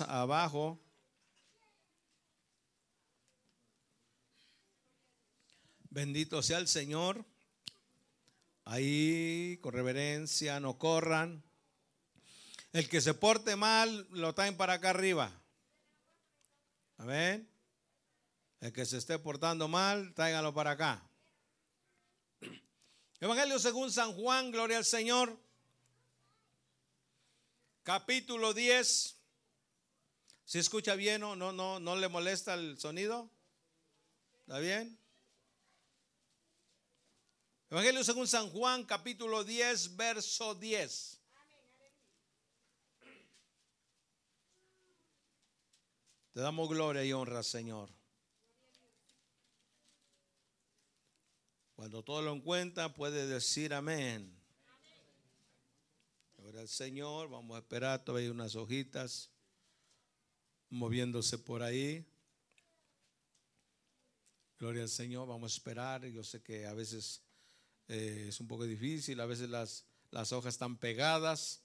abajo. Bendito sea el Señor. Ahí, con reverencia, no corran. El que se porte mal, lo traen para acá arriba. Amén. El que se esté portando mal, tráigalo para acá. Evangelio según San Juan, gloria al Señor. Capítulo 10. ¿Se escucha bien o no, no, no le molesta el sonido? ¿Está bien? Evangelio según San Juan, capítulo 10, verso 10. Te damos gloria y honra, Señor. Cuando todo lo encuentra, puede decir amén. Gloria al Señor. Vamos a esperar todavía unas hojitas moviéndose por ahí. Gloria al Señor. Vamos a esperar. Yo sé que a veces eh, es un poco difícil, a veces las, las hojas están pegadas.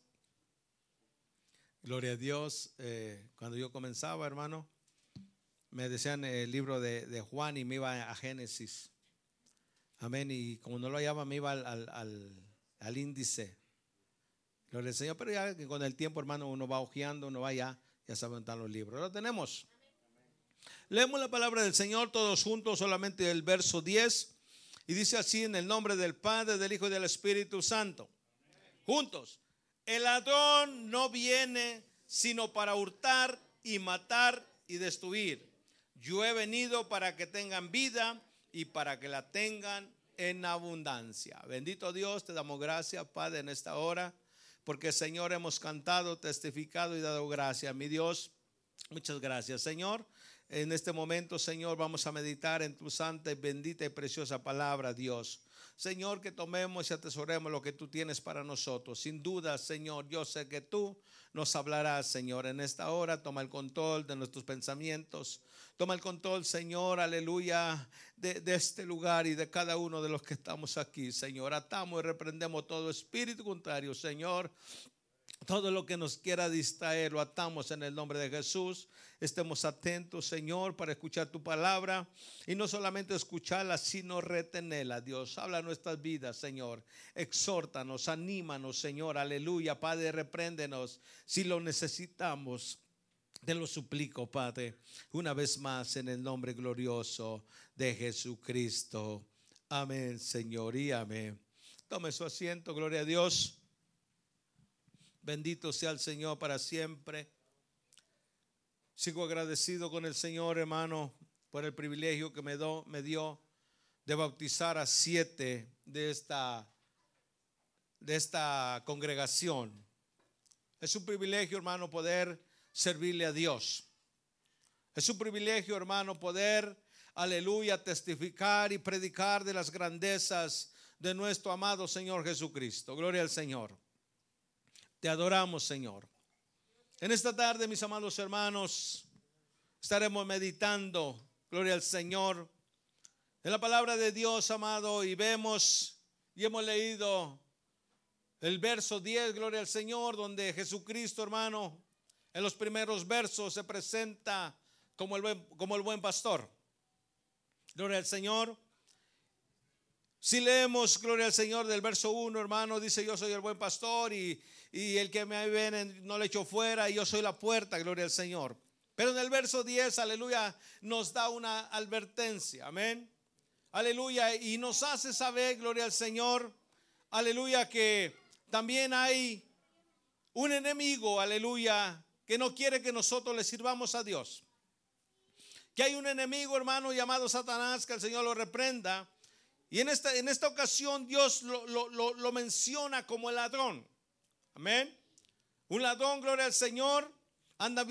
Gloria a Dios. Eh, cuando yo comenzaba, hermano, me decían el libro de, Juan y me iba a Génesis. Amén. Y como no lo hallaba, me iba al, índice. Gloria al Señor. Pero ya con el tiempo, hermano, uno va hojeando, uno va ya, ya sabe dónde los libros. Lo tenemos. Leemos la palabra del Señor todos juntos, solamente el verso 10. Y dice así en el nombre del Padre, del Hijo y del Espíritu Santo. Juntos. El ladrón no viene sino para hurtar y matar y destruir. Yo he venido para que tengan vida y para que la tengan en abundancia. Bendito Dios, te damos gracias, Padre, en esta hora, porque Señor hemos cantado, testificado y dado gracias. Mi Dios, muchas gracias, Señor. En este momento, Señor, vamos a meditar en tu santa bendita y preciosa palabra, Dios. Señor, que tomemos y atesoremos lo que tú tienes para nosotros. Sin duda, Señor, yo sé que tú nos hablarás, Señor, en esta hora. Toma el control de nuestros pensamientos. Toma el control, Señor, aleluya, de, este lugar y de cada uno de los que estamos aquí, Señor. Atamos y reprendemos todo espíritu contrario, Señor. Todo lo que nos quiera distraer lo atamos en el nombre de Jesús. Estemos atentos, Señor, para escuchar tu palabra y no solamente escucharla, sino retenerla. Dios, habla nuestras vidas, Señor. Exhórtanos, anímanos, Señor. Aleluya, Padre, repréndenos si lo necesitamos. Te lo suplico, Padre, una vez más en el nombre glorioso de Jesucristo. Amén, Señor, y amén. Tome su asiento, gloria a Dios. Bendito sea el Señor para siempre. Sigo agradecido con el Señor, hermano, por el privilegio que me, dio de bautizar a siete de esta, de esta congregación. Es un privilegio, hermano, poder servirle a Dios. Es un privilegio, hermano, poder, aleluya, testificar y predicar de las grandezas de nuestro amado Señor Jesucristo. Gloria al Señor. Te adoramos, Señor. En esta tarde, mis amados hermanos, estaremos meditando, gloria al Señor, en la palabra de Dios, amado, y vemos y hemos leído el verso 10, gloria al Señor, donde Jesucristo, hermano, en los primeros versos se presenta como el buen, como el buen pastor. Gloria al Señor. Si leemos, gloria al Señor, del verso 1, hermano, dice, yo soy el buen pastor y, y el que me viene no le echo fuera y yo soy la puerta, gloria al Señor. Pero en el verso 10, aleluya, nos da una advertencia, amén. Aleluya, y nos hace saber, gloria al Señor, aleluya, que también hay un enemigo, aleluya, que no quiere que nosotros le sirvamos a Dios. Que hay un enemigo, hermano, llamado Satanás, que el Señor lo reprenda. Y en esta, en esta ocasión Dios lo, lo, lo menciona como el ladrón. Amén. Un ladrón, gloria al Señor, anda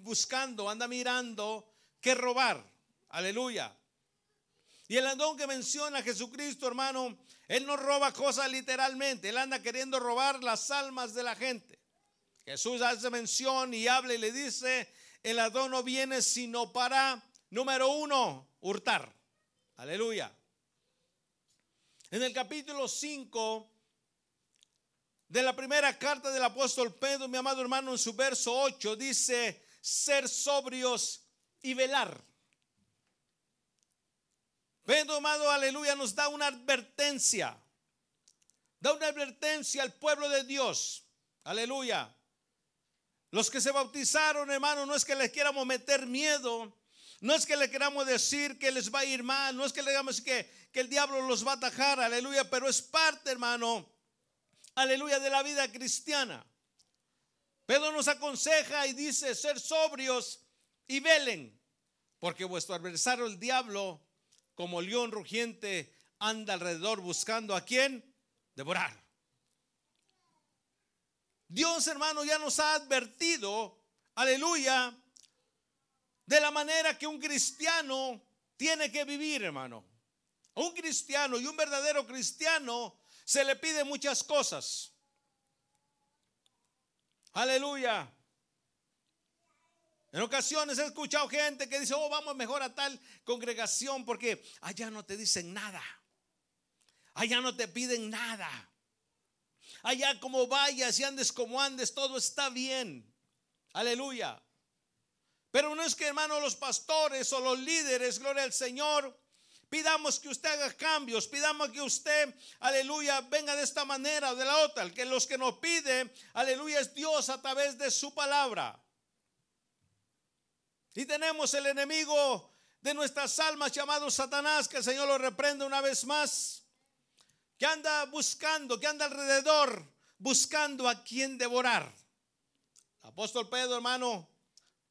buscando, anda mirando qué robar. Aleluya. Y el ladrón que menciona a Jesucristo, hermano, él no roba cosas literalmente, él anda queriendo robar las almas de la gente. Jesús hace mención y habla y le dice, el ladrón no viene sino para, número uno, hurtar. Aleluya. En el capítulo 5 de la primera carta del apóstol Pedro, mi amado hermano, en su verso 8 dice, ser sobrios y velar. Pedro, amado, aleluya, nos da una advertencia. Da una advertencia al pueblo de Dios. Aleluya. Los que se bautizaron, hermano, no es que les queramos meter miedo, no es que le queramos decir que les va a ir mal, no es que le digamos que, que el diablo los va a atajar, aleluya, pero es parte, hermano, aleluya, de la vida cristiana. Pedro nos aconseja y dice, ser sobrios y velen, porque vuestro adversario el diablo, como león rugiente, anda alrededor buscando a quién devorar. Dios, hermano, ya nos ha advertido, aleluya, de la manera que un cristiano tiene que vivir, hermano. un cristiano y un verdadero cristiano se le pide muchas cosas. Aleluya. En ocasiones he escuchado gente que dice, oh, vamos mejor a tal congregación porque allá no te dicen nada. Allá no te piden nada. Allá como vayas y andes como andes, todo está bien. Aleluya. Pero no es que hermano los pastores o los líderes, gloria al Señor, pidamos que usted haga cambios, pidamos que usted, aleluya, venga de esta manera o de la otra. Que los que nos pide, aleluya, es Dios a través de su palabra. Y tenemos el enemigo de nuestras almas llamado Satanás, que el Señor lo reprende una vez más, que anda buscando, que anda alrededor, buscando a quien devorar. Apóstol Pedro, hermano,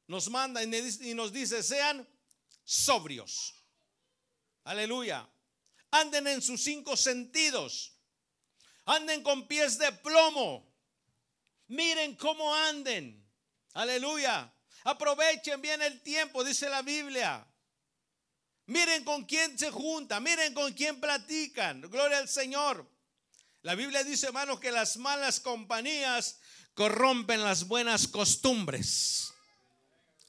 nos manda y nos dice, sean sobrios. Aleluya. Anden en sus cinco sentidos. Anden con pies de plomo. Miren cómo anden. Aleluya. Aprovechen bien el tiempo, dice la Biblia. Miren con quién se junta, miren con quién platican. Gloria al Señor. La Biblia dice, hermanos, que las malas compañías corrompen las buenas costumbres.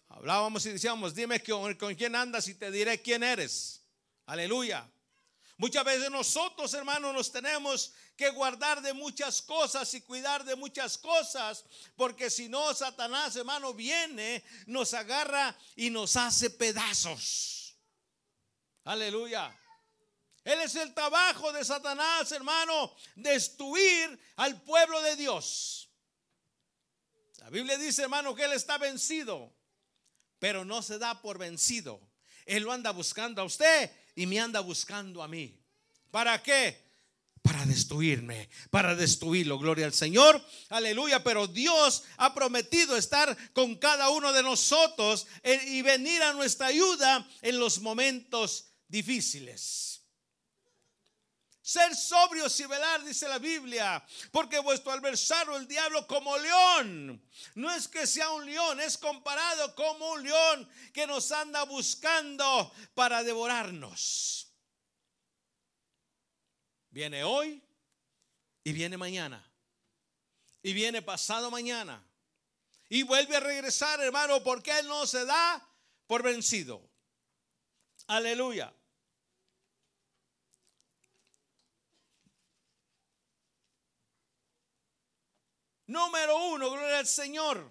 Hablábamos y decíamos, dime con, con quién andas y te diré quién eres. Aleluya. Muchas veces nosotros, hermanos, nos tenemos que guardar de muchas cosas y cuidar de muchas cosas, porque si no, Satanás, hermano, viene, nos agarra y nos hace pedazos. Aleluya. Él es el trabajo de Satanás, hermano, destruir al pueblo de Dios. La Biblia dice, hermano, que Él está vencido pero no se da por vencido. Él lo anda buscando a usted y me anda buscando a mí. ¿Para qué? Para destruirme, para destruirlo. Gloria al Señor. Aleluya. Pero Dios ha prometido estar con cada uno de nosotros y venir a nuestra ayuda en los momentos difíciles. Ser sobrios y velar, dice la Biblia, porque vuestro adversario, el diablo, como león, no es que sea un león, es comparado como un león que nos anda buscando para devorarnos. Viene hoy y viene mañana. Y viene pasado mañana. Y vuelve a regresar, hermano, porque Él no se da por vencido. Aleluya. Número uno, gloria al Señor.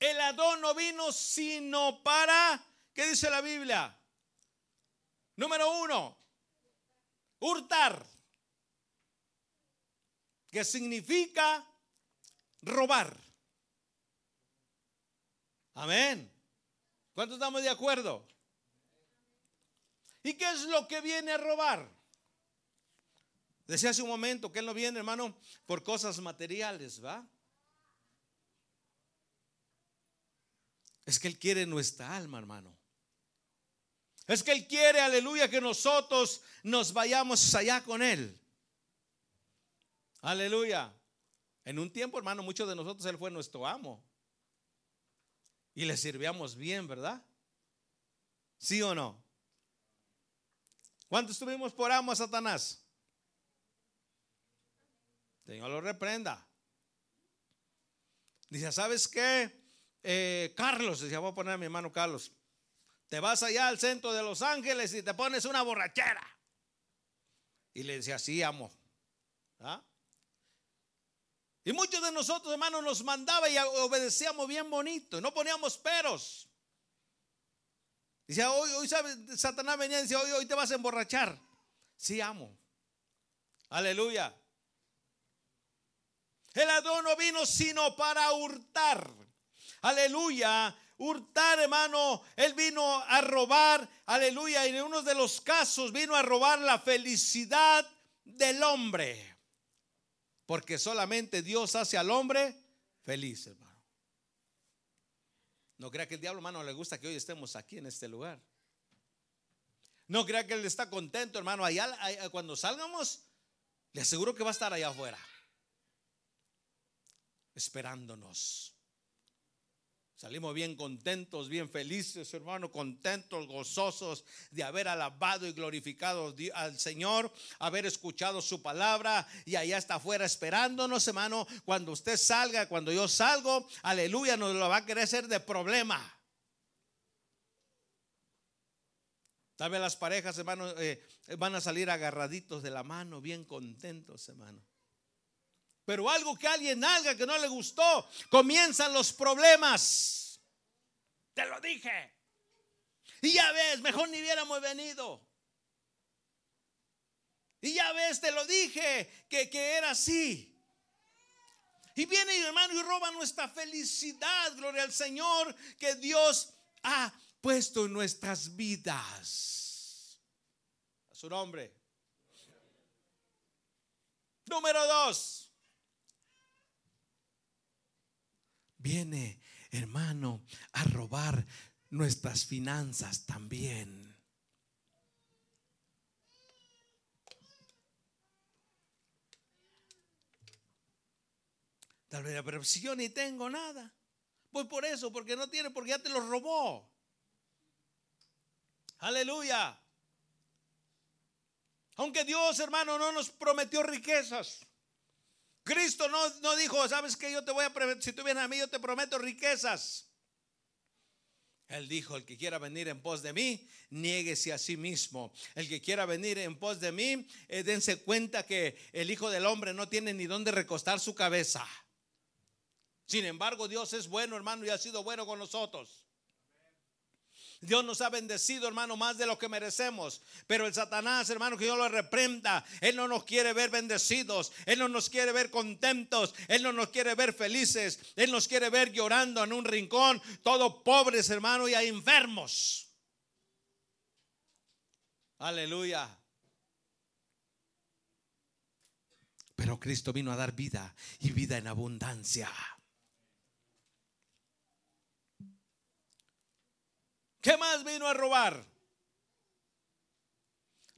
El Adón no vino sino para, ¿qué dice la Biblia? Número uno, hurtar, que significa robar. Amén. ¿Cuántos estamos de acuerdo? ¿Y qué es lo que viene a robar? Decía hace un momento que Él no viene, hermano, por cosas materiales, ¿va? Es que Él quiere nuestra alma, hermano. Es que Él quiere, aleluya, que nosotros nos vayamos allá con Él. Aleluya. En un tiempo, hermano, muchos de nosotros Él fue nuestro amo. Y le sirvíamos bien, ¿verdad? ¿Sí o no? ¿Cuántos tuvimos por amo a Satanás? Señor lo reprenda. Dice, ¿sabes qué? Eh, Carlos, decía, voy a poner a mi hermano Carlos, te vas allá al centro de Los Ángeles y te pones una borrachera. Y le decía, sí, amo. ¿Ah? Y muchos de nosotros, hermanos, nos mandaba y obedecíamos bien bonito. No poníamos peros. Dice, hoy, hoy, ¿sabes? Satanás venía y decía, hoy, hoy te vas a emborrachar. Sí, amo. Aleluya. El ladrón no vino sino para hurtar. Aleluya. Hurtar, hermano. Él vino a robar. Aleluya. Y en uno de los casos vino a robar la felicidad del hombre. Porque solamente Dios hace al hombre feliz, hermano. No crea que el diablo, hermano, le gusta que hoy estemos aquí en este lugar. No crea que él está contento, hermano. Allá, cuando salgamos, le aseguro que va a estar allá afuera, esperándonos. Salimos bien contentos, bien felices, hermano, contentos, gozosos de haber alabado y glorificado al Señor, haber escuchado su palabra y allá está afuera esperándonos, hermano. Cuando usted salga, cuando yo salgo, aleluya, nos lo va a querer hacer de problema. Tal vez las parejas, hermano, eh, van a salir agarraditos de la mano, bien contentos, hermano. Pero algo que alguien haga que no le gustó, comienzan los problemas. Te lo dije. Y ya ves, mejor ni hubiéramos venido. Y ya ves, te lo dije, que, que era así. Y viene, hermano, y roba nuestra felicidad, gloria al Señor, que Dios ha puesto en nuestras vidas. A su nombre. Número dos. Viene, hermano, a robar nuestras finanzas también. Tal vez, pero si yo ni tengo nada, pues por eso, porque no tiene, porque ya te lo robó. Aleluya. Aunque Dios, hermano, no nos prometió riquezas. Cristo no, dijo, ¿sabes que Yo te voy a, si tú vienes a mí, yo te prometo riquezas. Él dijo, el que quiera venir en pos de mí, niéguese a sí mismo. El que quiera venir en pos de mí, eh, dense cuenta que el Hijo del Hombre no tiene ni dónde recostar su cabeza. Sin embargo, Dios es bueno, hermano, y ha sido bueno con nosotros. Dios nos ha bendecido, hermano, más de lo que merecemos. Pero el Satanás, hermano, que yo lo reprenda. Él no nos quiere ver bendecidos. Él no nos quiere ver contentos. Él no nos quiere ver felices. Él nos quiere ver llorando en un rincón, todos pobres, hermano, y enfermos. Aleluya. Pero Cristo vino a dar vida y vida en abundancia. ¿Qué más vino a robar?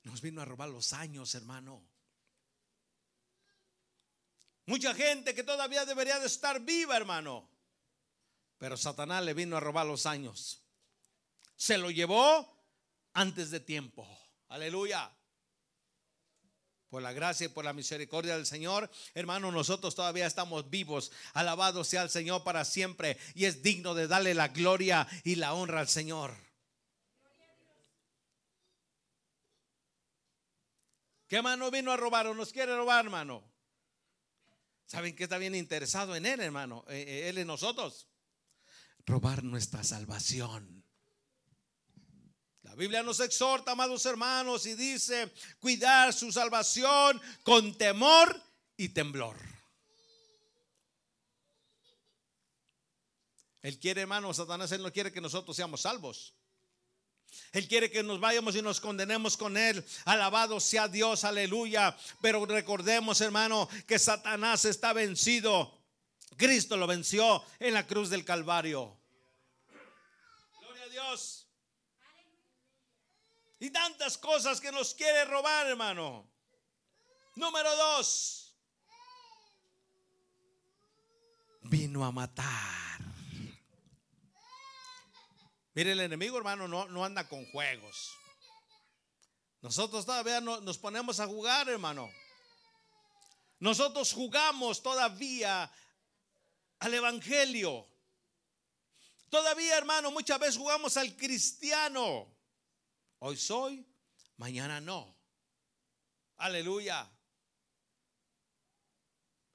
Nos vino a robar los años, hermano. Mucha gente que todavía debería de estar viva, hermano. Pero Satanás le vino a robar los años. Se lo llevó antes de tiempo. Aleluya por la gracia y por la misericordia del Señor, hermano, nosotros todavía estamos vivos. Alabado sea el Señor para siempre y es digno de darle la gloria y la honra al Señor. ¿Qué mano vino a robar o nos quiere robar, hermano? ¿Saben que está bien interesado en él, hermano? Eh, eh, él en nosotros. Robar nuestra salvación. La Biblia nos exhorta, amados hermanos, y dice, cuidar su salvación con temor y temblor. Él quiere, hermano, Satanás, él no quiere que nosotros seamos salvos. Él quiere que nos vayamos y nos condenemos con Él. Alabado sea Dios, aleluya. Pero recordemos, hermano, que Satanás está vencido. Cristo lo venció en la cruz del Calvario. Gloria a Dios. Y tantas cosas que nos quiere robar, hermano. Número dos. Vino a matar. Mire, el enemigo, hermano, no, no anda con juegos. Nosotros todavía no, nos ponemos a jugar, hermano. Nosotros jugamos todavía al Evangelio. Todavía, hermano, muchas veces jugamos al cristiano. Hoy soy, mañana no. Aleluya.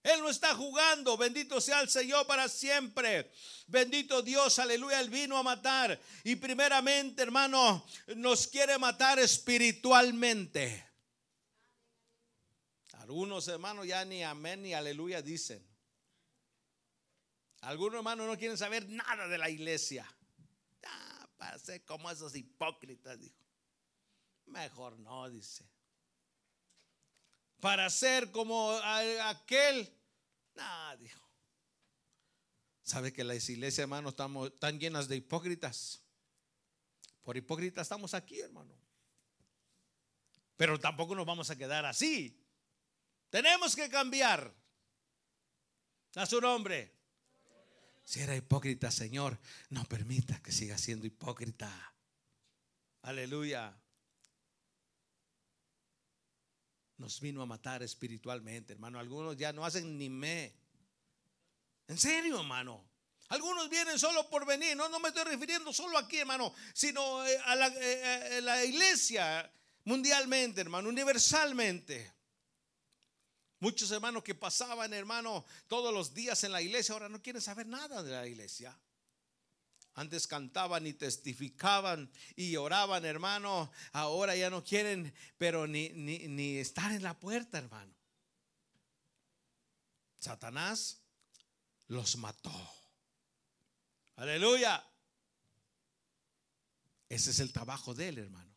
Él no está jugando. Bendito sea el Señor para siempre. Bendito Dios, aleluya. Él vino a matar. Y primeramente, hermano, nos quiere matar espiritualmente. Algunos hermanos ya ni amén ni aleluya dicen. Algunos hermanos no quieren saber nada de la iglesia. Ah, para ser como esos hipócritas, dijo. Mejor no, dice. Para ser como aquel Nada, dijo. ¿Sabe que las iglesias, hermano, estamos tan llenas de hipócritas? Por hipócritas estamos aquí, hermano. Pero tampoco nos vamos a quedar así. Tenemos que cambiar. A su nombre. Si era hipócrita, Señor, no permita que siga siendo hipócrita. Aleluya. Nos vino a matar espiritualmente, hermano. Algunos ya no hacen ni me. En serio, hermano. Algunos vienen solo por venir. No, no me estoy refiriendo solo aquí, hermano, sino eh, a la, eh, eh, la iglesia mundialmente, hermano, universalmente. Muchos hermanos que pasaban, hermano, todos los días en la iglesia, ahora no quieren saber nada de la iglesia. Antes cantaban y testificaban y oraban, hermano. Ahora ya no quieren, pero ni, ni, estar en la puerta, hermano. Satanás los mató. Aleluya. Ese es el trabajo de él, hermano.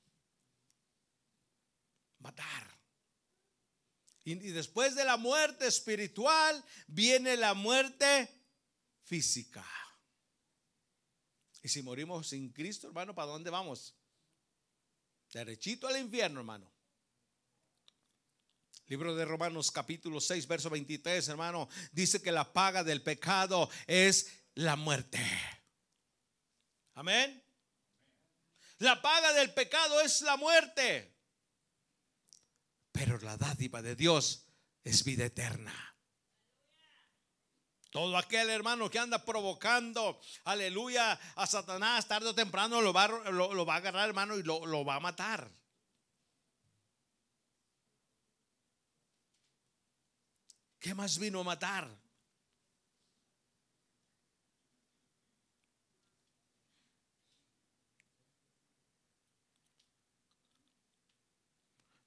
Matar. y después de la muerte espiritual viene la muerte física. Y si morimos sin Cristo, hermano, ¿para dónde vamos? Derechito al infierno, hermano. Libro de Romanos capítulo 6, verso 23, hermano, dice que la paga del pecado es la muerte. Amén. La paga del pecado es la muerte. Pero la dádiva de Dios es vida eterna. Todo aquel hermano que anda provocando, aleluya, a Satanás tarde o temprano lo va, a agarrar, hermano, y lo, lo va a matar. ¿Qué más vino a matar?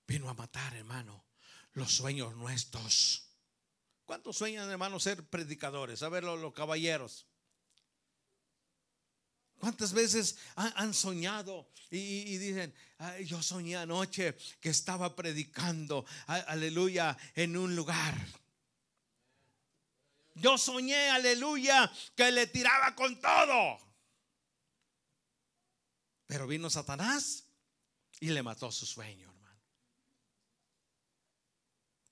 Vino a matar, hermano, los sueños nuestros. ¿Cuántos sueñan, hermano, ser predicadores? A ver, los, caballeros. ¿Cuántas veces han, soñado y, dicen, yo soñé anoche que estaba predicando, aleluya, en un lugar? Yo soñé, aleluya, que le tiraba con todo. Pero vino Satanás y le mató su sueño.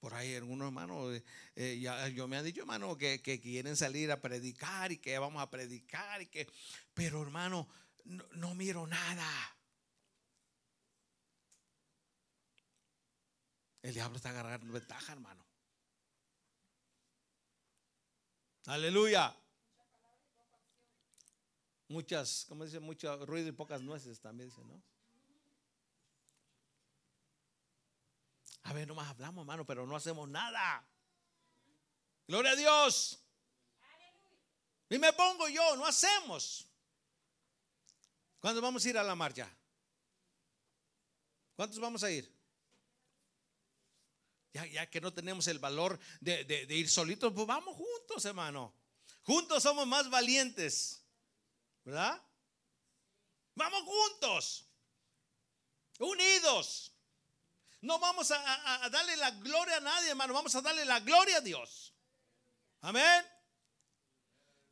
Por ahí algunos hermanos, eh, eh, ya, yo me han dicho hermano que, quieren salir a predicar y que vamos a predicar y que, pero hermano, no, miro nada. El diablo está agarrando ventaja, hermano. Aleluya. Muchas, como dice, mucho ruido y pocas nueces también dice, ¿no? A ver, nomás hablamos, hermano, pero no hacemos nada. Gloria a Dios. Y me pongo yo, no hacemos. ¿Cuándo vamos a ir a la marcha? ¿Cuántos vamos a ir? Ya, ya que no tenemos el valor de, de ir solitos, pues vamos juntos, hermano. Juntos somos más valientes. ¿Verdad? Vamos juntos. Unidos. No vamos a, darle la gloria a nadie, hermano. Vamos a darle la gloria a Dios. Amén.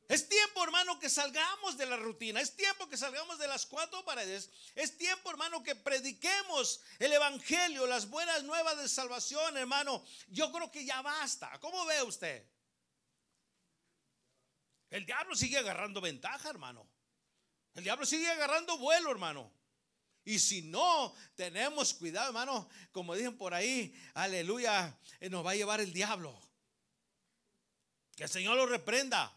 Es tiempo, hermano, que salgamos de la rutina. Es tiempo que salgamos de las cuatro paredes. Es tiempo, hermano, que prediquemos el Evangelio, las buenas nuevas de salvación, hermano. Yo creo que ya basta. ¿Cómo ve usted? El diablo sigue agarrando ventaja, hermano. El diablo sigue agarrando vuelo, hermano. Y si no tenemos cuidado, hermano, como dicen por ahí, aleluya, eh, nos va a llevar el diablo. Que el Señor lo reprenda.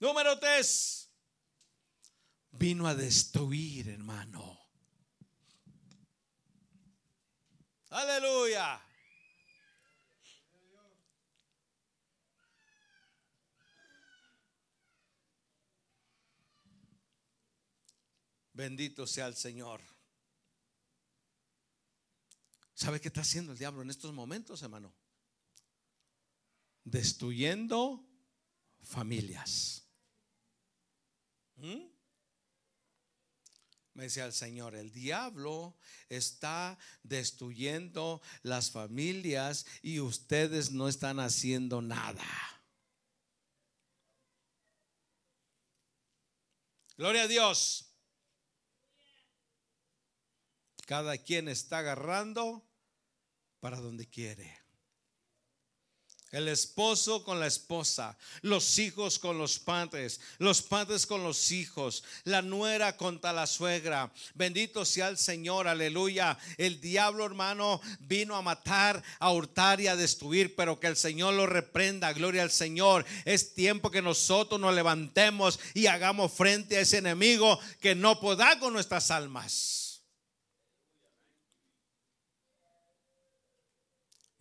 Número tres. Vino a destruir, hermano. Aleluya. Bendito sea el Señor. ¿Sabe qué está haciendo el diablo en estos momentos, hermano? Destruyendo familias. ¿Mm? Me decía el Señor, el diablo está destruyendo las familias y ustedes no están haciendo nada. Gloria a Dios. Cada quien está agarrando para donde quiere. El esposo con la esposa, los hijos con los padres, los padres con los hijos, la nuera contra la suegra. Bendito sea el Señor, aleluya. El diablo, hermano, vino a matar, a hurtar y a destruir, pero que el Señor lo reprenda. Gloria al Señor. Es tiempo que nosotros nos levantemos y hagamos frente a ese enemigo que no pueda con nuestras almas.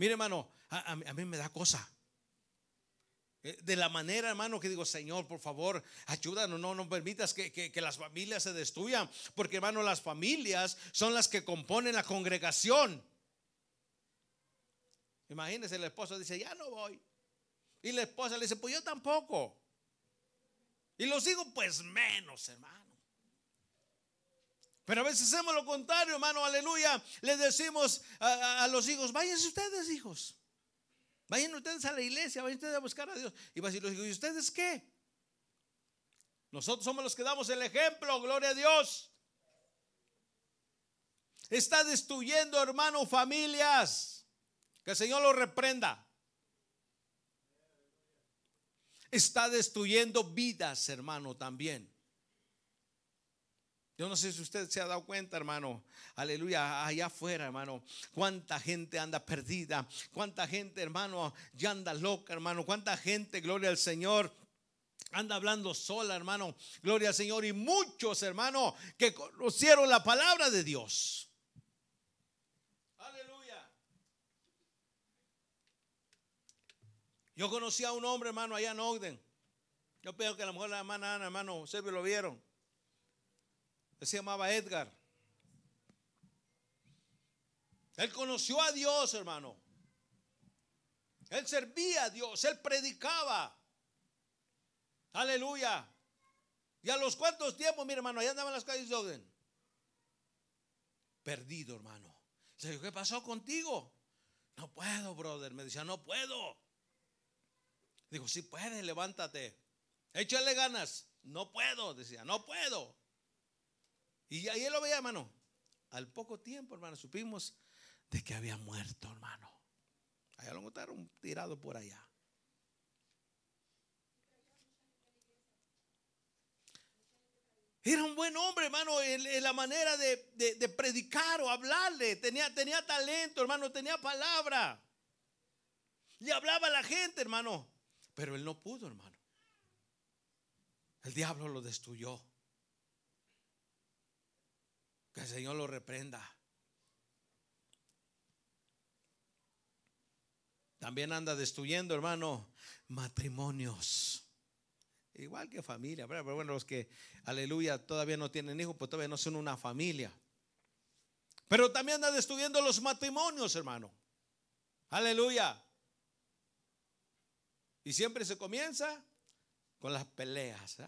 Mire, hermano, a, mí me da cosa. Eh, de la manera, hermano, que digo, Señor, por favor, ayúdanos, no, no permitas que, que, las familias se destruyan, porque, hermano, las familias son las que componen la congregación. Imagínese, el esposo dice, ya no voy. Y la esposa le dice, pues yo tampoco. Y los hijos, pues menos, hermano. Pero a veces hacemos lo contrario, hermano, aleluya. Le decimos a, los hijos, váyanse ustedes, hijos. Vayan ustedes a la iglesia, vayan ustedes a buscar a Dios. Y va a decir, ¿y ustedes qué? Nosotros somos los que damos el ejemplo, gloria a Dios. Está destruyendo, hermano, familias. Que el Señor lo reprenda. Está destruyendo vidas, hermano, también. Yo no sé si usted se ha dado cuenta, hermano. Aleluya, allá afuera, hermano. Cuánta gente anda perdida. Cuánta gente, hermano, ya anda loca, hermano. Cuánta gente, gloria al Señor. Anda hablando sola, hermano. Gloria al Señor. Y muchos, hermano, que conocieron la palabra de Dios. Aleluya. Yo conocí a un hombre, hermano, allá en Ogden. Yo creo que a lo mejor la hermana Ana, hermano, ustedes lo vieron se llamaba Edgar. Él conoció a Dios, hermano. Él servía a Dios, él predicaba. Aleluya. Y a los cuantos tiempos, mi hermano, allá andaba en las calles de Oden. Perdido, hermano. Le ¿qué pasó contigo? No puedo, brother. Me decía, no puedo. Digo, si puedes, levántate. Échale ganas. No puedo, decía, no puedo. Y ahí lo veía, hermano. Al poco tiempo, hermano, supimos de que había muerto, hermano. Allá lo encontraron tirado por allá. Era un buen hombre, hermano, en, la manera de, predicar o hablarle. Tenía, tenía talento, hermano, tenía palabra. Le hablaba a la gente, hermano. Pero él no pudo, hermano. El diablo lo destruyó. Que el Señor lo reprenda. También anda destruyendo, hermano, matrimonios. Igual que familia, pero bueno, los que, aleluya, todavía no tienen hijos, pues todavía no son una familia. Pero también anda destruyendo los matrimonios, hermano. Aleluya. Y siempre se comienza con las peleas. ¿eh?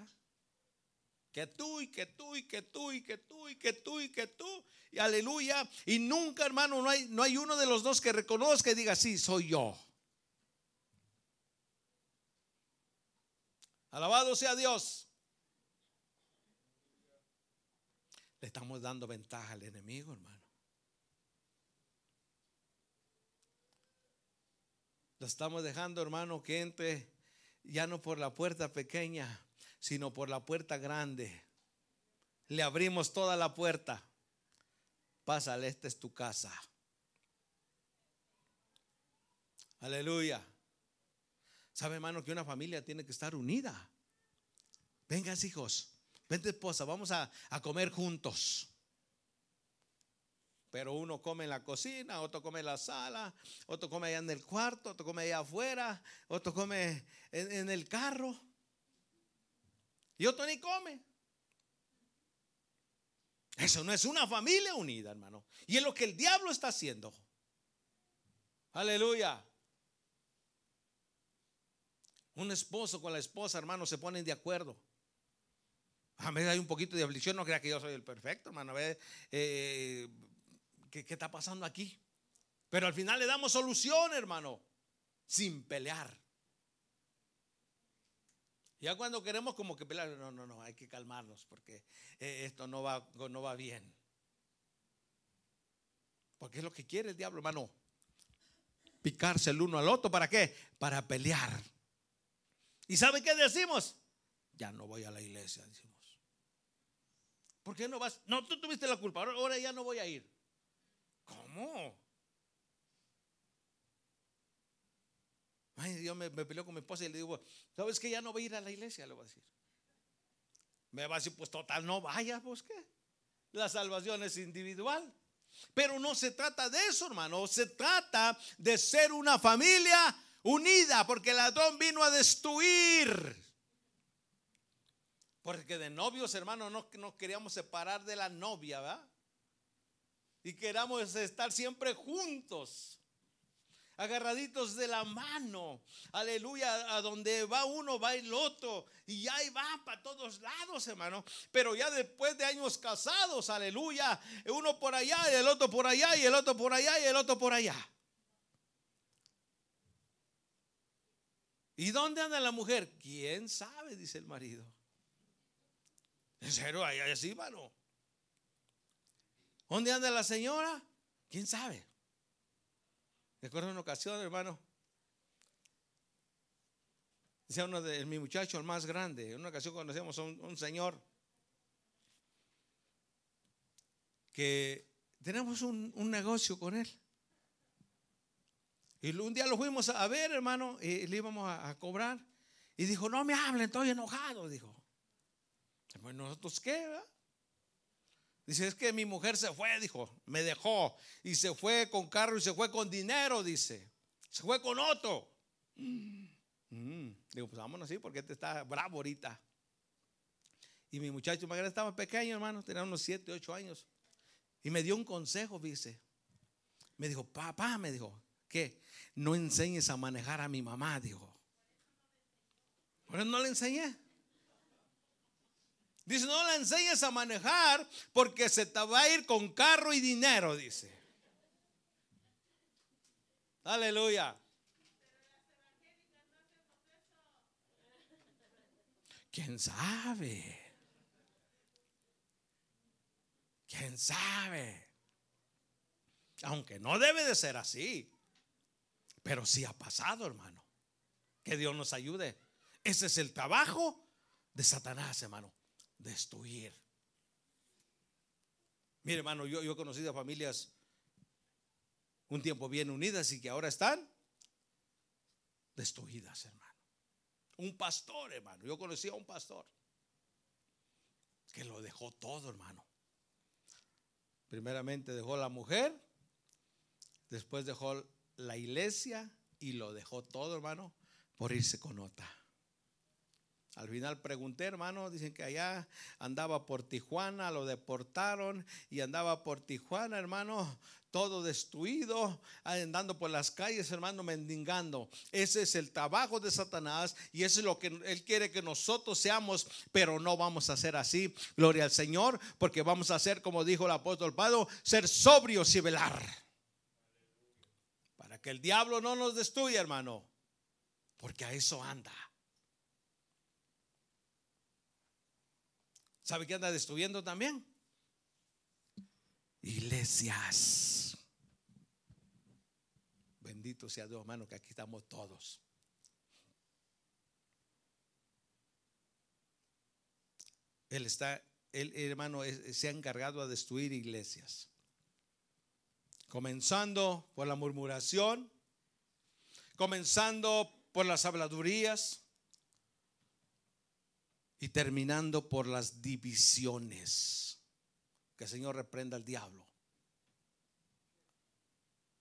Que tú y que tú y que tú y que tú y que tú y que tú. Y aleluya. Y nunca, hermano, no hay, no hay uno de los dos que reconozca y diga, sí, soy yo. Alabado sea Dios. Le estamos dando ventaja al enemigo, hermano. Lo estamos dejando, hermano, que entre ya no por la puerta pequeña, sino por la puerta grande. Le abrimos toda la puerta. Pásale, esta es tu casa. Aleluya. ¿Sabe, hermano, que una familia tiene que estar unida? Vengas, hijos. Vente, esposa, vamos a, a comer juntos. Pero uno come en la cocina, otro come en la sala, otro come allá en el cuarto, otro come allá afuera, otro come en el carro. Y otro ni come. Eso no es una familia unida, hermano. Y es lo que el diablo está haciendo. Aleluya. Un esposo con la esposa, hermano, se ponen de acuerdo. A veces hay un poquito de aflicción, no crea que yo soy el perfecto, hermano. A ver, eh, ¿qué, ¿qué está pasando aquí? Pero al final le damos solución, hermano, sin pelear. Ya cuando queremos como que pelear, no, no, no, hay que calmarnos porque eh, esto no va, no va bien. Porque es lo que quiere el diablo, hermano. Picarse el uno al otro, ¿para qué? Para pelear. ¿Y sabe qué decimos? Ya no voy a la iglesia, decimos. ¿Por qué no vas? No, tú tuviste la culpa, ahora ya no voy a ir. ¿Cómo? Ay, Dios me, me, peleó con mi esposa y le digo, ¿sabes que ya no voy a ir a la iglesia? Le voy a decir. Me va a decir, pues total, no vayas, pues qué. La salvación es individual. Pero no se trata de eso, hermano. Se trata de ser una familia unida, porque el ladrón vino a destruir. Porque de novios, hermano, no nos queríamos separar de la novia, ¿verdad? Y queramos estar siempre juntos agarraditos de la mano. Aleluya, a donde va uno va el otro. Y ahí va para todos lados, hermano. Pero ya después de años casados, aleluya, uno por allá y el otro por allá y el otro por allá y el otro por allá. ¿Y dónde anda la mujer? ¿Quién sabe? Dice el marido. ¿En serio? Ahí así, hermano. ¿Dónde anda la señora? ¿Quién sabe? Recuerdo una ocasión, hermano. Decía uno de mi muchacho, el más grande. En una ocasión conocemos a un, señor que tenemos un, negocio con él. Y un día lo fuimos a ver, hermano, y le íbamos a, cobrar. Y dijo, no me hablen, estoy enojado. Dijo, pues nosotros qué, Dice, es que mi mujer se fue, dijo, me dejó y se fue con carro y se fue con dinero, dice. Se fue con otro. Mm. Digo, pues vámonos así porque este está bravo ahorita. Y mi muchacho grande estaba pequeño, hermano, tenía unos 7, 8 años. Y me dio un consejo, dice. Me dijo, papá, me dijo, que no enseñes a manejar a mi mamá, dijo. Bueno, no le enseñé. Dice, no la enseñes a manejar porque se te va a ir con carro y dinero, dice. Aleluya. ¿Quién sabe? ¿Quién sabe? Aunque no debe de ser así. Pero sí ha pasado, hermano. Que Dios nos ayude. Ese es el trabajo de Satanás, hermano destruir. Mire, hermano, yo, yo he conocido familias un tiempo bien unidas y que ahora están destruidas, hermano. Un pastor, hermano. Yo conocí a un pastor que lo dejó todo, hermano. Primeramente dejó la mujer, después dejó la iglesia y lo dejó todo, hermano, por irse con otra. Al final pregunté, hermano, dicen que allá andaba por Tijuana, lo deportaron y andaba por Tijuana, hermano, todo destruido, andando por las calles, hermano, mendigando. Ese es el trabajo de Satanás y eso es lo que él quiere que nosotros seamos, pero no vamos a ser así. Gloria al Señor, porque vamos a ser, como dijo el apóstol Pablo, ser sobrios y velar. Para que el diablo no nos destruya, hermano, porque a eso anda. ¿Sabe qué anda destruyendo también? Iglesias. Bendito sea Dios, hermano, que aquí estamos todos. Él está, él, hermano, se ha encargado a destruir iglesias. Comenzando por la murmuración, comenzando por las habladurías, y terminando por las divisiones. Que el Señor reprenda al diablo.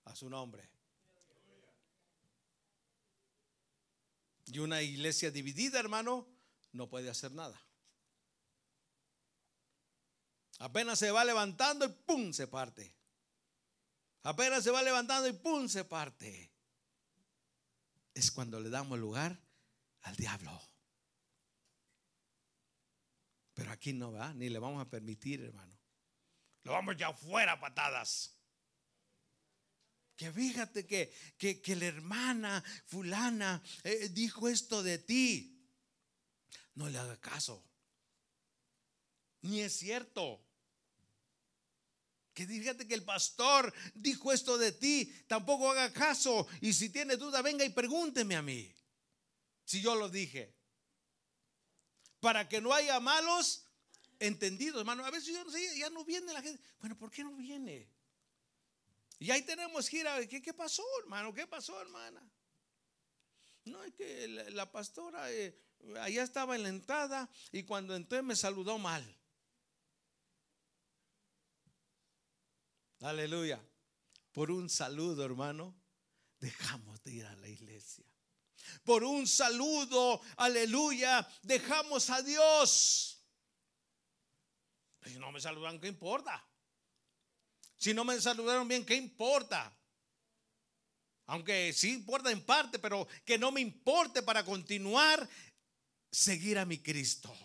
A su nombre. Y una iglesia dividida, hermano, no puede hacer nada. Apenas se va levantando y ¡pum! se parte. Apenas se va levantando y ¡pum! se parte. Es cuando le damos lugar al diablo. Pero aquí no va, ni le vamos a permitir, hermano. Lo vamos ya fuera patadas. Que fíjate que, que, la hermana fulana eh, dijo esto de ti. No le haga caso. Ni es cierto. Que fíjate que el pastor dijo esto de ti. Tampoco haga caso. Y si tiene duda, venga y pregúnteme a mí. Si yo lo dije. Para que no haya malos entendidos, hermano. A veces yo no sé, ya no viene la gente. Bueno, ¿por qué no viene? Y ahí tenemos que ir a ver, ¿qué, pasó, hermano? ¿Qué pasó, hermana? No, es que la, pastora eh, allá estaba en la entrada y cuando entré me saludó mal. Aleluya. Por un saludo, hermano, dejamos de ir a la iglesia. Por un saludo, aleluya, dejamos a Dios. Si no me saludan, ¿qué importa? Si no me saludaron bien, ¿qué importa? Aunque sí importa en parte, pero que no me importe para continuar seguir a mi Cristo.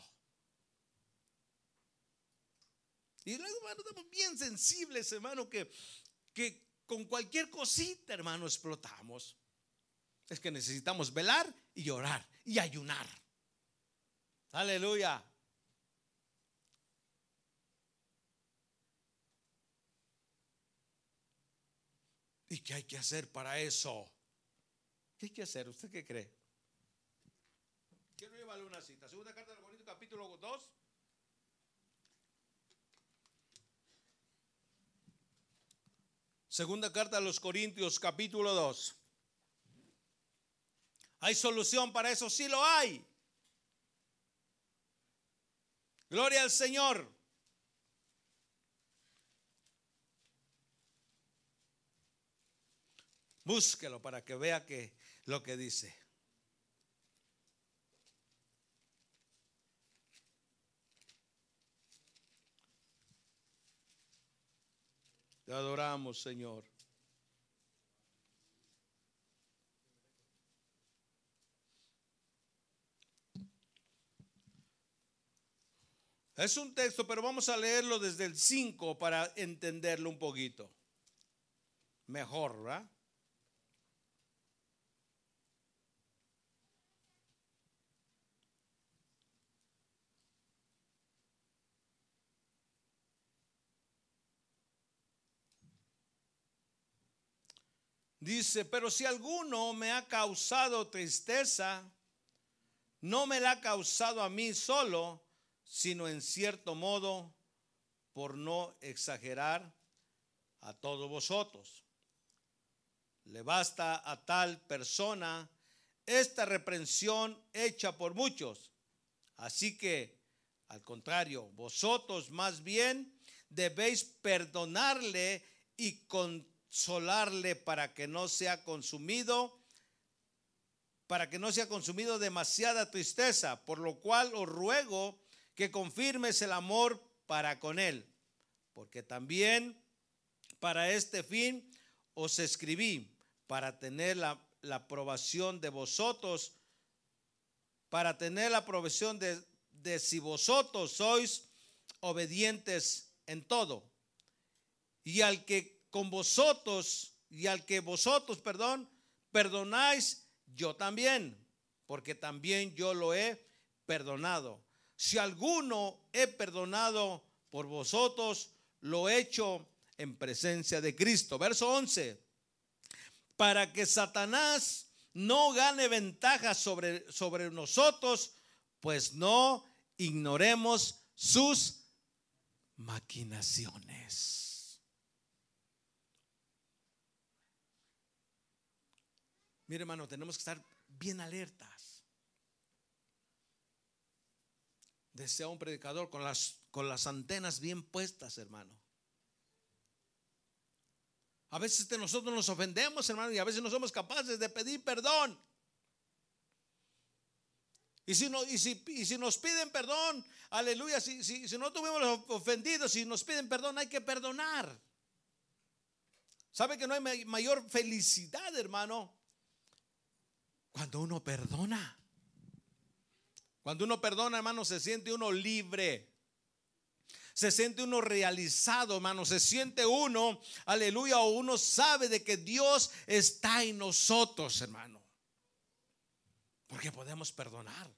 Y luego, hermano, estamos bien sensibles, hermano, que, con cualquier cosita, hermano, explotamos. Es que necesitamos velar y orar y ayunar. Aleluya. ¿Y qué hay que hacer para eso? ¿Qué hay que hacer? ¿Usted qué cree? Quiero llevarle una cita. Segunda carta de los Corintios, capítulo 2. Segunda carta a los Corintios, capítulo 2. ¿Hay solución para eso? Sí lo hay. Gloria al Señor. Búsquelo para que vea que lo que dice. Te adoramos, Señor. Es un texto, pero vamos a leerlo desde el 5 para entenderlo un poquito. Mejor, ¿verdad? Dice, pero si alguno me ha causado tristeza, no me la ha causado a mí solo, sino en cierto modo, por no exagerar, a todos vosotros. Le basta a tal persona esta reprensión hecha por muchos. Así que, al contrario, vosotros más bien debéis perdonarle y con solarle para que no sea consumido, para que no sea consumido demasiada tristeza, por lo cual os ruego que confirmes el amor para con él, porque también para este fin os escribí, para tener la, aprobación de vosotros, para tener la aprobación de, de si vosotros sois obedientes en todo. Y al que con vosotros y al que vosotros, perdón, perdonáis, yo también, porque también yo lo he perdonado. Si alguno he perdonado por vosotros, lo he hecho en presencia de Cristo. Verso 11. Para que Satanás no gane ventaja sobre, sobre nosotros, pues no ignoremos sus maquinaciones. Mire, hermano, tenemos que estar bien alertas. Desea un predicador con las, con las antenas bien puestas, hermano. A veces de nosotros nos ofendemos, hermano, y a veces no somos capaces de pedir perdón. Y si, no, y si, y si nos piden perdón, aleluya, si, si, si no tuvimos ofendidos, si nos piden perdón, hay que perdonar. ¿Sabe que no hay mayor felicidad, hermano? Cuando uno perdona. Cuando uno perdona, hermano, se siente uno libre. Se siente uno realizado, hermano. Se siente uno, aleluya, o uno sabe de que Dios está en nosotros, hermano. Porque podemos perdonar.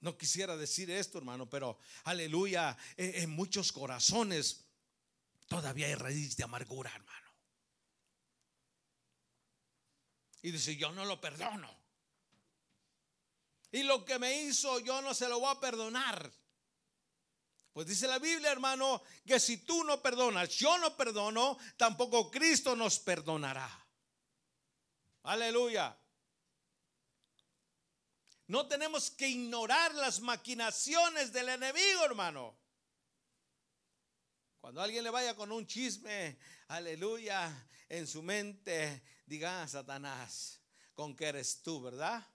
No quisiera decir esto, hermano, pero aleluya, en, muchos corazones todavía hay raíz de amargura, hermano. Y dice, yo no lo perdono. Y lo que me hizo, yo no se lo voy a perdonar. Pues dice la Biblia, hermano, que si tú no perdonas, yo no perdono, tampoco Cristo nos perdonará. Aleluya. No tenemos que ignorar las maquinaciones del enemigo, hermano. Cuando alguien le vaya con un chisme, aleluya, en su mente, diga, ah, Satanás, con que eres tú, ¿verdad?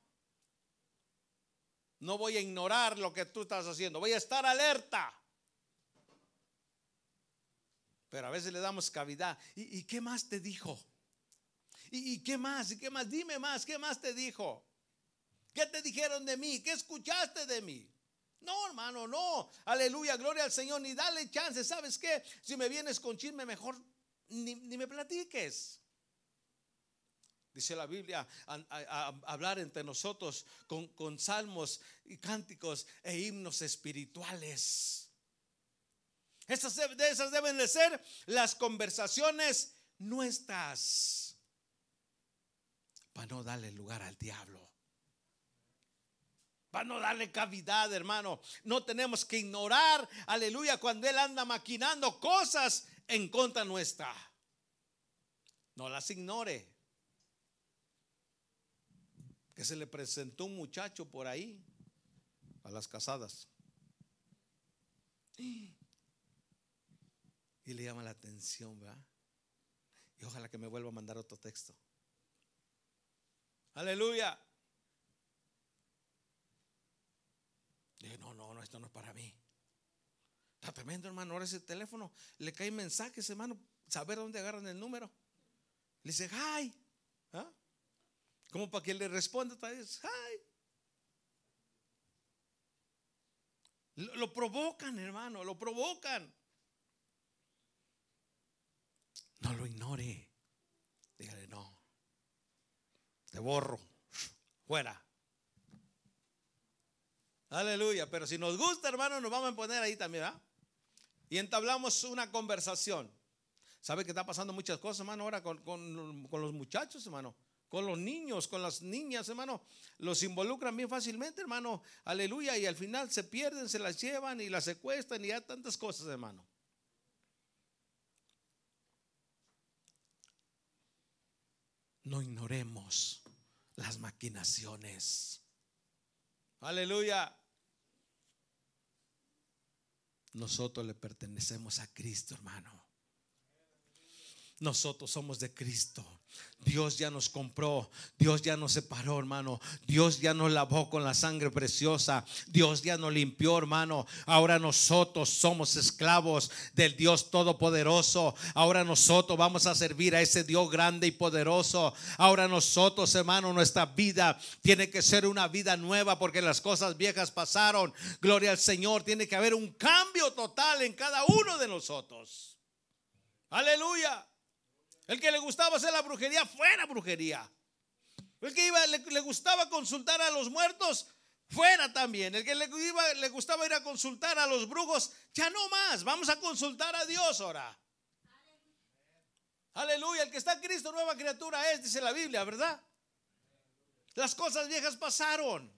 No voy a ignorar lo que tú estás haciendo, voy a estar alerta. Pero a veces le damos cavidad. ¿Y, qué más te dijo? ¿Y, ¿Y qué más? ¿Y qué más? Dime más, ¿qué más te dijo? ¿Qué te dijeron de mí? ¿Qué escuchaste de mí? No, hermano, no. Aleluya, gloria al Señor. Ni dale chance. ¿Sabes qué? Si me vienes con chisme, mejor ni, me platiques. Dice la Biblia, hablar entre nosotros con, con salmos y cánticos e himnos espirituales. Esas, de esas deben de ser las conversaciones nuestras. Para no darle lugar al diablo para no darle cavidad, hermano. No tenemos que ignorar, aleluya, cuando Él anda maquinando cosas en contra nuestra. No las ignore. Que se le presentó un muchacho por ahí a las casadas. Y le llama la atención, ¿verdad? Y ojalá que me vuelva a mandar otro texto. Aleluya. Dije, no, no, no, esto no es para mí. Está tremendo, hermano. Ahora ese teléfono le cae mensajes, hermano. Saber dónde agarran el número. Le dice, hi. Como para que le responda otra vez, hi. Lo, lo provocan, hermano, lo provocan. No lo ignore. Dígale, no. Te borro. Fuera. Aleluya. Pero si nos gusta, hermano, nos vamos a poner ahí también, ¿verdad? Y entablamos una conversación. ¿Sabe que está pasando muchas cosas, hermano, ahora con, los muchachos, hermano? Con los niños, con las niñas, hermano. Los involucran bien fácilmente, hermano. Aleluya. Y al final se pierden, se las llevan y las secuestran y ya tantas cosas, hermano. No ignoremos las maquinaciones. Aleluya. Nosotros le pertenecemos a Cristo, hermano. Nosotros somos de Cristo. Dios ya nos compró, Dios ya nos separó, hermano. Dios ya nos lavó con la sangre preciosa. Dios ya nos limpió, hermano. Ahora nosotros somos esclavos del Dios todopoderoso. Ahora nosotros vamos a servir a ese Dios grande y poderoso. Ahora nosotros, hermano, nuestra vida tiene que ser una vida nueva porque las cosas viejas pasaron. Gloria al Señor. Tiene que haber un cambio total en cada uno de nosotros. Aleluya. El que le gustaba hacer la brujería, fuera brujería. El que iba, le, gustaba consultar a los muertos, fuera también. El que le, iba, le gustaba ir a consultar a los brujos, ya no más. Vamos a consultar a Dios ahora. Aleluya. El que está en Cristo, nueva criatura es, dice la Biblia, ¿verdad? Las cosas viejas pasaron.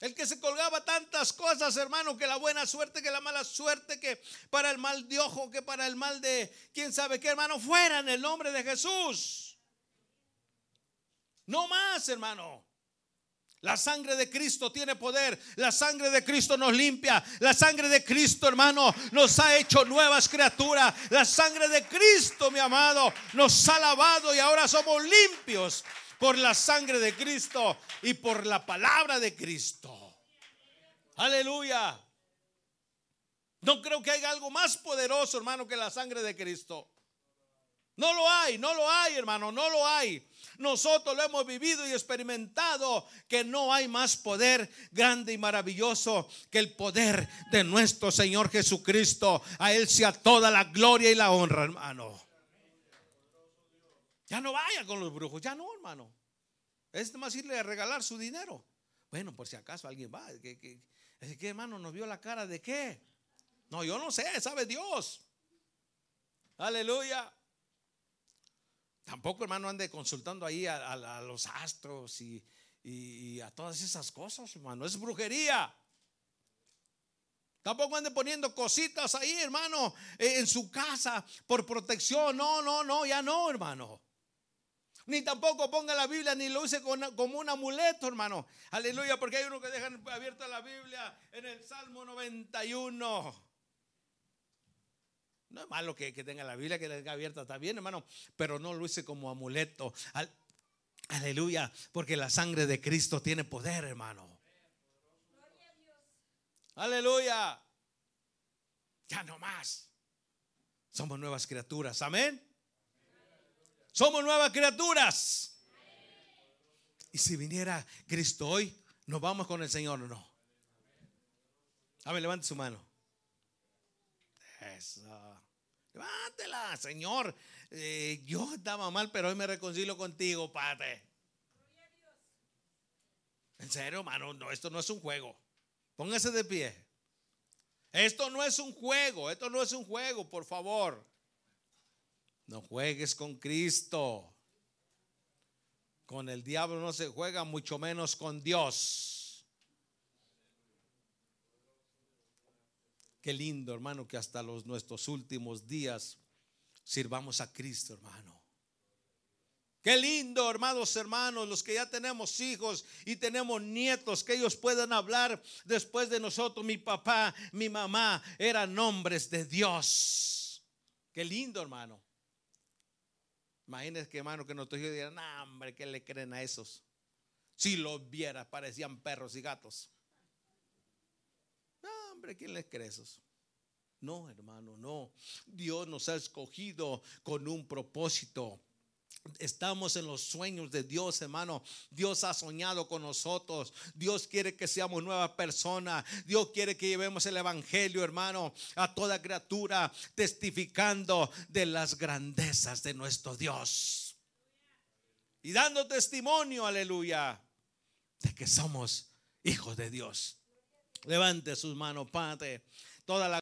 El que se colgaba tantas cosas, hermano, que la buena suerte, que la mala suerte, que para el mal de ojo, que para el mal de quién sabe qué, hermano, fuera en el nombre de Jesús. No más, hermano. La sangre de Cristo tiene poder. La sangre de Cristo nos limpia. La sangre de Cristo, hermano, nos ha hecho nuevas criaturas. La sangre de Cristo, mi amado, nos ha lavado y ahora somos limpios por la sangre de Cristo y por la palabra de Cristo. Aleluya. No creo que haya algo más poderoso, hermano, que la sangre de Cristo. No lo hay, no lo hay, hermano, no lo hay. Nosotros lo hemos vivido y experimentado que no hay más poder grande y maravilloso que el poder de nuestro Señor Jesucristo. A Él sea toda la gloria y la honra, hermano. Ya no vaya con los brujos, ya no, hermano. Es más irle a regalar su dinero. Bueno, por si acaso alguien va. ¿Qué, qué, hermano nos vio la cara de qué? No, yo no sé, sabe Dios. Aleluya. Tampoco, hermano, ande consultando ahí a, los astros y, a todas esas cosas, hermano. Es brujería. Tampoco ande poniendo cositas ahí, hermano, en su casa por protección. No, no, no, ya no, hermano. Ni tampoco ponga la Biblia ni lo use como un amuleto, hermano. Aleluya, porque hay uno que deja abierta la Biblia en el Salmo 91. No es malo que, tenga la Biblia, que la tenga abierta, está bien, hermano, pero no lo use como amuleto. aleluya, porque la sangre de Cristo tiene poder, hermano. Aleluya. Ya no más. Somos nuevas criaturas, amén. Somos nuevas criaturas. Y si viniera Cristo hoy, nos vamos con el Señor o no. A ver, levante su mano. Eso. Levántela, Señor. Eh, yo estaba mal, pero hoy me reconcilio contigo, Padre. En serio, hermano, no, esto no es un juego. Póngase de pie. Esto no es un juego, esto no es un juego, por favor. No juegues con Cristo. Con el diablo no se juega, mucho menos con Dios. Qué lindo, hermano, que hasta los nuestros últimos días sirvamos a Cristo, hermano. Qué lindo, hermanos, hermanos, los que ya tenemos hijos y tenemos nietos, que ellos puedan hablar después de nosotros. Mi papá, mi mamá eran hombres de Dios. Qué lindo, hermano. Imagínense que, hermano, que nuestros hijos digan, no, hombre, ¿qué le creen a esos? Si los viera, parecían perros y gatos. ¿quién les cree esos? No, hermano, no. Dios nos ha escogido con un propósito. Estamos en los sueños de Dios, hermano. Dios ha soñado con nosotros. Dios quiere que seamos nueva persona. Dios quiere que llevemos el evangelio, hermano, a toda criatura, testificando de las grandezas de nuestro Dios. Y dando testimonio, aleluya, de que somos hijos de Dios. Levante sus manos, Padre. Toda la